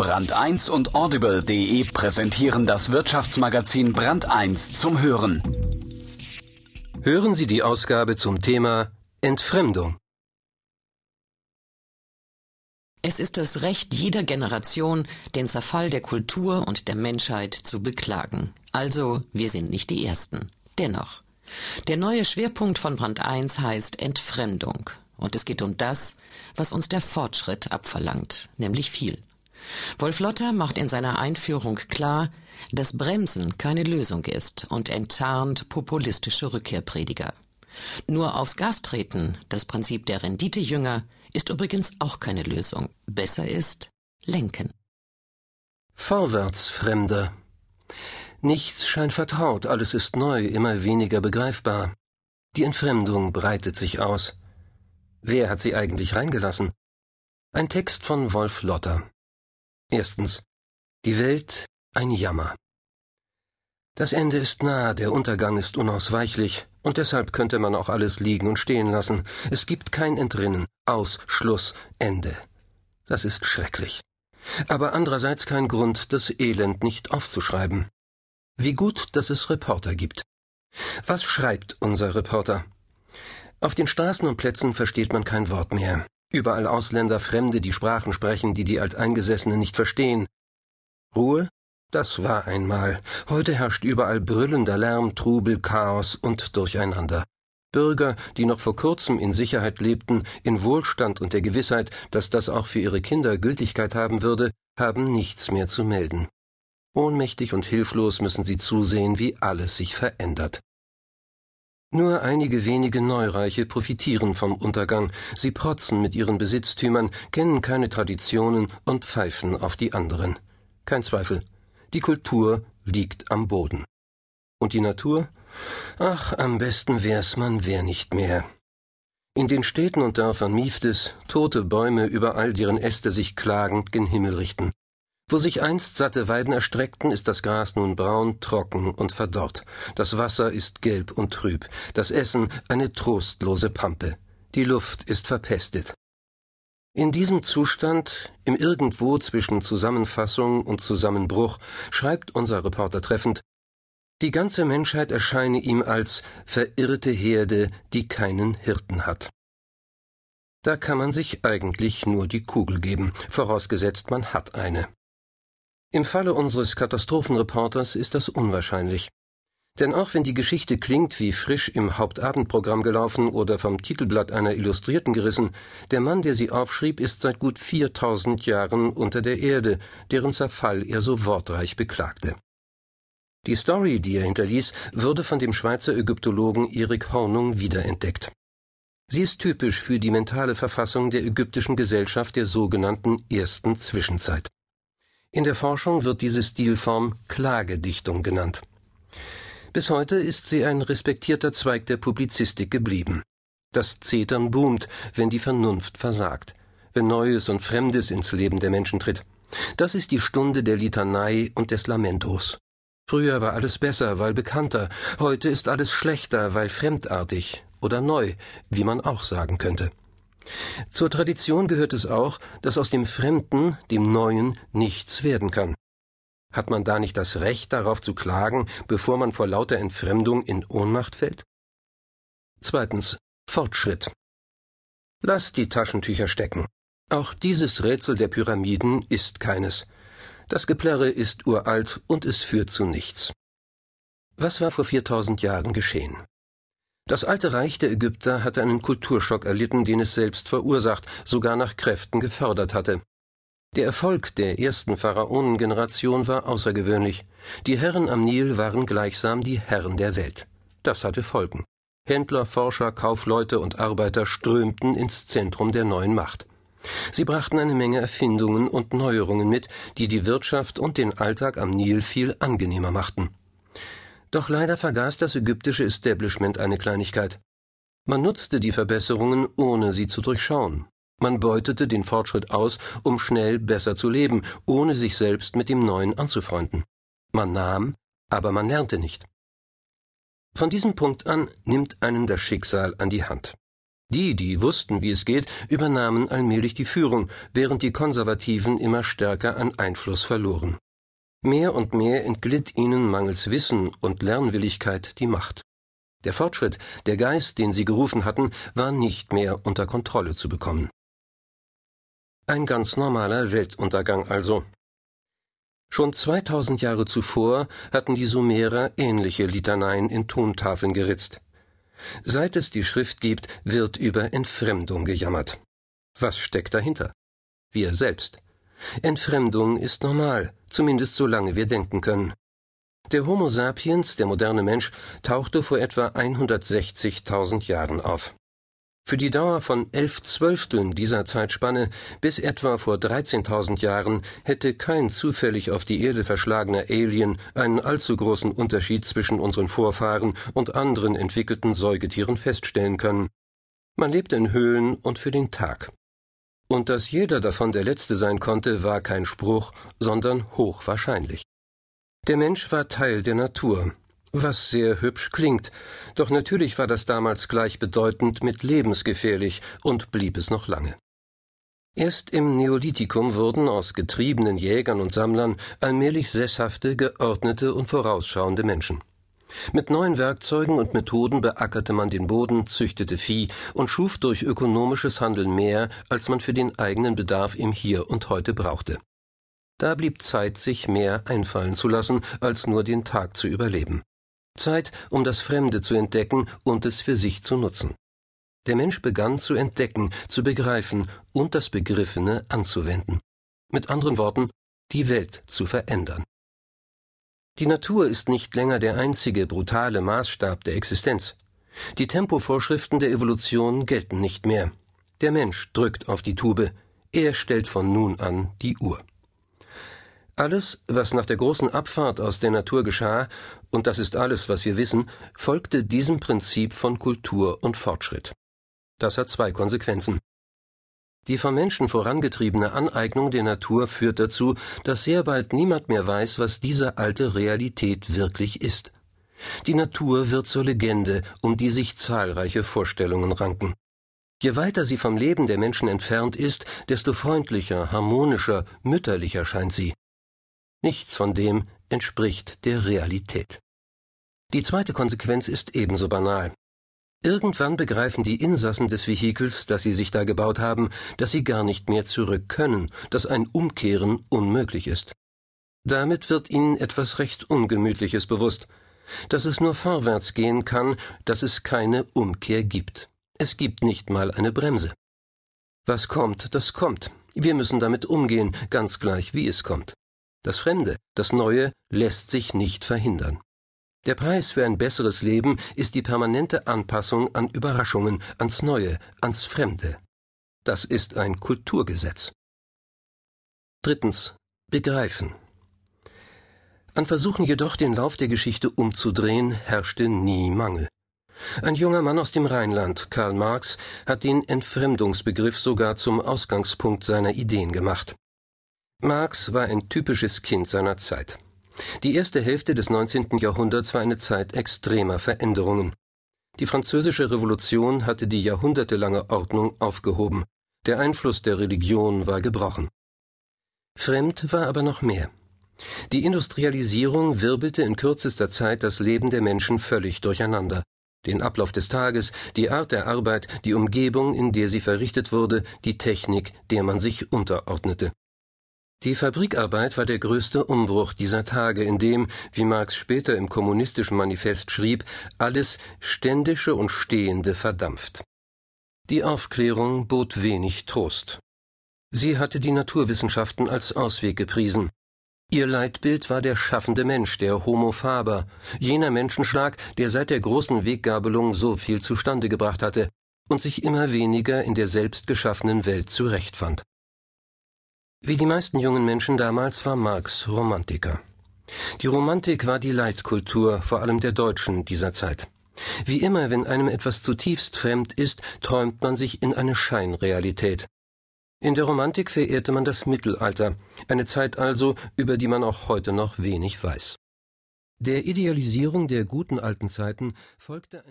Brand 1 und Audible.de präsentieren das Wirtschaftsmagazin Brand 1 zum Hören. Hören Sie die Ausgabe zum Thema Entfremdung. Es ist das Recht jeder Generation, den Zerfall der Kultur und der Menschheit zu beklagen. Also, wir sind nicht die Ersten. Dennoch. Der neue Schwerpunkt von Brand 1 heißt Entfremdung. Und es geht um das, was uns der Fortschritt abverlangt, nämlich viel. Wolf Lotter macht in seiner Einführung klar, dass Bremsen keine Lösung ist und enttarnt populistische Rückkehrprediger. Nur aufs Gas treten, das Prinzip der Renditejünger, ist übrigens auch keine Lösung. Besser ist lenken. Vorwärts, Fremder. Nichts scheint vertraut, alles ist neu, immer weniger begreifbar. Die Entfremdung breitet sich aus. Wer hat sie eigentlich reingelassen? Ein Text von Wolf Lotter. Erstens. Die Welt ein Jammer. Das Ende ist nah, der Untergang ist unausweichlich, und deshalb könnte man auch alles liegen und stehen lassen. Es gibt kein Entrinnen, Aus, Schluss, Ende. Das ist schrecklich. Aber andererseits kein Grund, das Elend nicht aufzuschreiben. Wie gut, dass es Reporter gibt. Was schreibt unser Reporter? Auf den Straßen und Plätzen versteht man kein Wort mehr. Überall Ausländer, Fremde, die Sprachen sprechen, die die Alteingesessenen nicht verstehen. Ruhe? Das war einmal. Heute herrscht überall brüllender Lärm, Trubel, Chaos und Durcheinander. Bürger, die noch vor kurzem in Sicherheit lebten, in Wohlstand und der Gewissheit, dass das auch für ihre Kinder Gültigkeit haben würde, haben nichts mehr zu melden. Ohnmächtig und hilflos müssen sie zusehen, wie alles sich verändert. Nur einige wenige Neureiche profitieren vom Untergang, sie protzen mit ihren Besitztümern, kennen keine Traditionen und pfeifen auf die anderen. Kein Zweifel, die Kultur liegt am Boden. Und die Natur? Ach, am besten wär's, man wär nicht mehr. In den Städten und Dörfern mieft es, tote Bäume überall, deren Äste sich klagend gen Himmel richten. Wo sich einst satte Weiden erstreckten, ist das Gras nun braun, trocken und verdorrt. Das Wasser ist gelb und trüb, das Essen eine trostlose Pampe. Die Luft ist verpestet. In diesem Zustand, im Irgendwo zwischen Zusammenfassung und Zusammenbruch, schreibt unser Reporter treffend, die ganze Menschheit erscheine ihm als verirrte Herde, die keinen Hirten hat. Da kann man sich eigentlich nur die Kugel geben, vorausgesetzt man hat eine. Im Falle unseres Katastrophenreporters ist das unwahrscheinlich. Denn auch wenn die Geschichte klingt wie frisch im Hauptabendprogramm gelaufen oder vom Titelblatt einer Illustrierten gerissen, der Mann, der sie aufschrieb, ist seit gut 4000 Jahren unter der Erde, deren Zerfall er so wortreich beklagte. Die Story, die er hinterließ, wurde von dem Schweizer Ägyptologen Erik Hornung wiederentdeckt. Sie ist typisch für die mentale Verfassung der ägyptischen Gesellschaft der sogenannten ersten Zwischenzeit. In der Forschung wird diese Stilform Klagedichtung genannt. Bis heute ist sie ein respektierter Zweig der Publizistik geblieben. Das Zetern boomt, wenn die Vernunft versagt, wenn Neues und Fremdes ins Leben der Menschen tritt. Das ist die Stunde der Litanei und des Lamentos. Früher war alles besser, weil bekannter, heute ist alles schlechter, weil fremdartig oder neu, wie man auch sagen könnte. Zur Tradition gehört es auch, dass aus dem Fremden, dem Neuen, nichts werden kann. Hat man da nicht das Recht darauf zu klagen, bevor man vor lauter Entfremdung in Ohnmacht fällt? Zweitens. Fortschritt. Lass die Taschentücher stecken. Auch dieses Rätsel der Pyramiden ist keines. Das Geplärre ist uralt und es führt zu nichts. Was war vor 4000 Jahren geschehen? Das alte Reich der Ägypter hatte einen Kulturschock erlitten, den es selbst verursacht, sogar nach Kräften gefördert hatte. Der Erfolg der ersten Pharaonengeneration war außergewöhnlich. Die Herren am Nil waren gleichsam die Herren der Welt. Das hatte Folgen. Händler, Forscher, Kaufleute und Arbeiter strömten ins Zentrum der neuen Macht. Sie brachten eine Menge Erfindungen und Neuerungen mit, die die Wirtschaft und den Alltag am Nil viel angenehmer machten. Doch leider vergaß das ägyptische Establishment eine Kleinigkeit. Man nutzte die Verbesserungen, ohne sie zu durchschauen. Man beutete den Fortschritt aus, um schnell besser zu leben, ohne sich selbst mit dem Neuen anzufreunden. Man nahm, aber man lernte nicht. Von diesem Punkt an nimmt einen das Schicksal an die Hand. Die, die wussten, wie es geht, übernahmen allmählich die Führung, während die Konservativen immer stärker an Einfluss verloren. Mehr und mehr entglitt ihnen mangels Wissen und Lernwilligkeit die Macht. Der Fortschritt, der Geist, den sie gerufen hatten, war nicht mehr unter Kontrolle zu bekommen. Ein ganz normaler Weltuntergang also. Schon 2000 Jahre zuvor hatten die Sumerer ähnliche Litaneien in Tontafeln geritzt. Seit es die Schrift gibt, wird über Entfremdung gejammert. Was steckt dahinter? Wir selbst. Entfremdung ist normal, zumindest solange wir denken können. Der Homo sapiens, der moderne Mensch, tauchte vor etwa 160.000 Jahren auf. Für die Dauer von elf Zwölfteln dieser Zeitspanne bis etwa vor 13.000 Jahren hätte kein zufällig auf die Erde verschlagener Alien einen allzu großen Unterschied zwischen unseren Vorfahren und anderen entwickelten Säugetieren feststellen können. Man lebte in Höhlen und für den Tag. Und dass jeder davon der Letzte sein konnte, war kein Spruch, sondern hochwahrscheinlich. Der Mensch war Teil der Natur, was sehr hübsch klingt, doch natürlich war das damals gleichbedeutend mit lebensgefährlich und blieb es noch lange. Erst im Neolithikum wurden aus getriebenen Jägern und Sammlern allmählich sesshafte, geordnete und vorausschauende Menschen. Mit neuen Werkzeugen und Methoden beackerte man den Boden, züchtete Vieh und schuf durch ökonomisches Handeln mehr, als man für den eigenen Bedarf im Hier und heute brauchte. Da blieb Zeit, sich mehr einfallen zu lassen, als nur den Tag zu überleben. Zeit, um das Fremde zu entdecken und es für sich zu nutzen. Der Mensch begann zu entdecken, zu begreifen und das Begriffene anzuwenden. Mit anderen Worten, die Welt zu verändern. Die Natur ist nicht länger der einzige brutale Maßstab der Existenz. Die Tempovorschriften der Evolution gelten nicht mehr. Der Mensch drückt auf die Tube, er stellt von nun an die Uhr. Alles, was nach der großen Abfahrt aus der Natur geschah, und das ist alles, was wir wissen, folgte diesem Prinzip von Kultur und Fortschritt. Das hat zwei Konsequenzen. Die vom Menschen vorangetriebene Aneignung der Natur führt dazu, dass sehr bald niemand mehr weiß, was diese alte Realität wirklich ist. Die Natur wird zur Legende, um die sich zahlreiche Vorstellungen ranken. Je weiter sie vom Leben der Menschen entfernt ist, desto freundlicher, harmonischer, mütterlicher scheint sie. Nichts von dem entspricht der Realität. Die zweite Konsequenz ist ebenso banal. Irgendwann begreifen die Insassen des Vehikels, das sie sich da gebaut haben, dass sie gar nicht mehr zurück können, dass ein Umkehren unmöglich ist. Damit wird ihnen etwas recht Ungemütliches bewusst, dass es nur vorwärts gehen kann, dass es keine Umkehr gibt. Es gibt nicht mal eine Bremse. Was kommt, das kommt. Wir müssen damit umgehen, ganz gleich wie es kommt. Das Fremde, das Neue lässt sich nicht verhindern. Der Preis für ein besseres Leben ist die permanente Anpassung an Überraschungen, ans Neue, ans Fremde. Das ist ein Kulturgesetz. Drittens. Begreifen. An Versuchen jedoch, den Lauf der Geschichte umzudrehen, herrschte nie Mangel. Ein junger Mann aus dem Rheinland, Karl Marx, hat den Entfremdungsbegriff sogar zum Ausgangspunkt seiner Ideen gemacht. Marx war ein typisches Kind seiner Zeit. Die erste Hälfte des 19. Jahrhunderts war eine Zeit extremer Veränderungen. Die französische Revolution hatte die jahrhundertelange Ordnung aufgehoben. Der Einfluss der Religion war gebrochen. Fremd war aber noch mehr. Die Industrialisierung wirbelte in kürzester Zeit das Leben der Menschen völlig durcheinander. Den Ablauf des Tages, die Art der Arbeit, die Umgebung, in der sie verrichtet wurde, die Technik, der man sich unterordnete. Die Fabrikarbeit war der größte Umbruch dieser Tage, in dem, wie Marx später im kommunistischen Manifest schrieb, alles Ständische und Stehende verdampft. Die Aufklärung bot wenig Trost. Sie hatte die Naturwissenschaften als Ausweg gepriesen. Ihr Leitbild war der schaffende Mensch, der Homo faber, jener Menschenschlag, der seit der großen Weggabelung so viel zustande gebracht hatte und sich immer weniger in der selbst geschaffenen Welt zurechtfand. Wie die meisten jungen Menschen damals war Marx Romantiker. Die Romantik war die Leitkultur, vor allem der Deutschen dieser Zeit. Wie immer, wenn einem etwas zutiefst fremd ist, träumt man sich in eine Scheinrealität. In der Romantik verehrte man das Mittelalter, eine Zeit also, über die man auch heute noch wenig weiß. Der Idealisierung der guten alten Zeiten folgte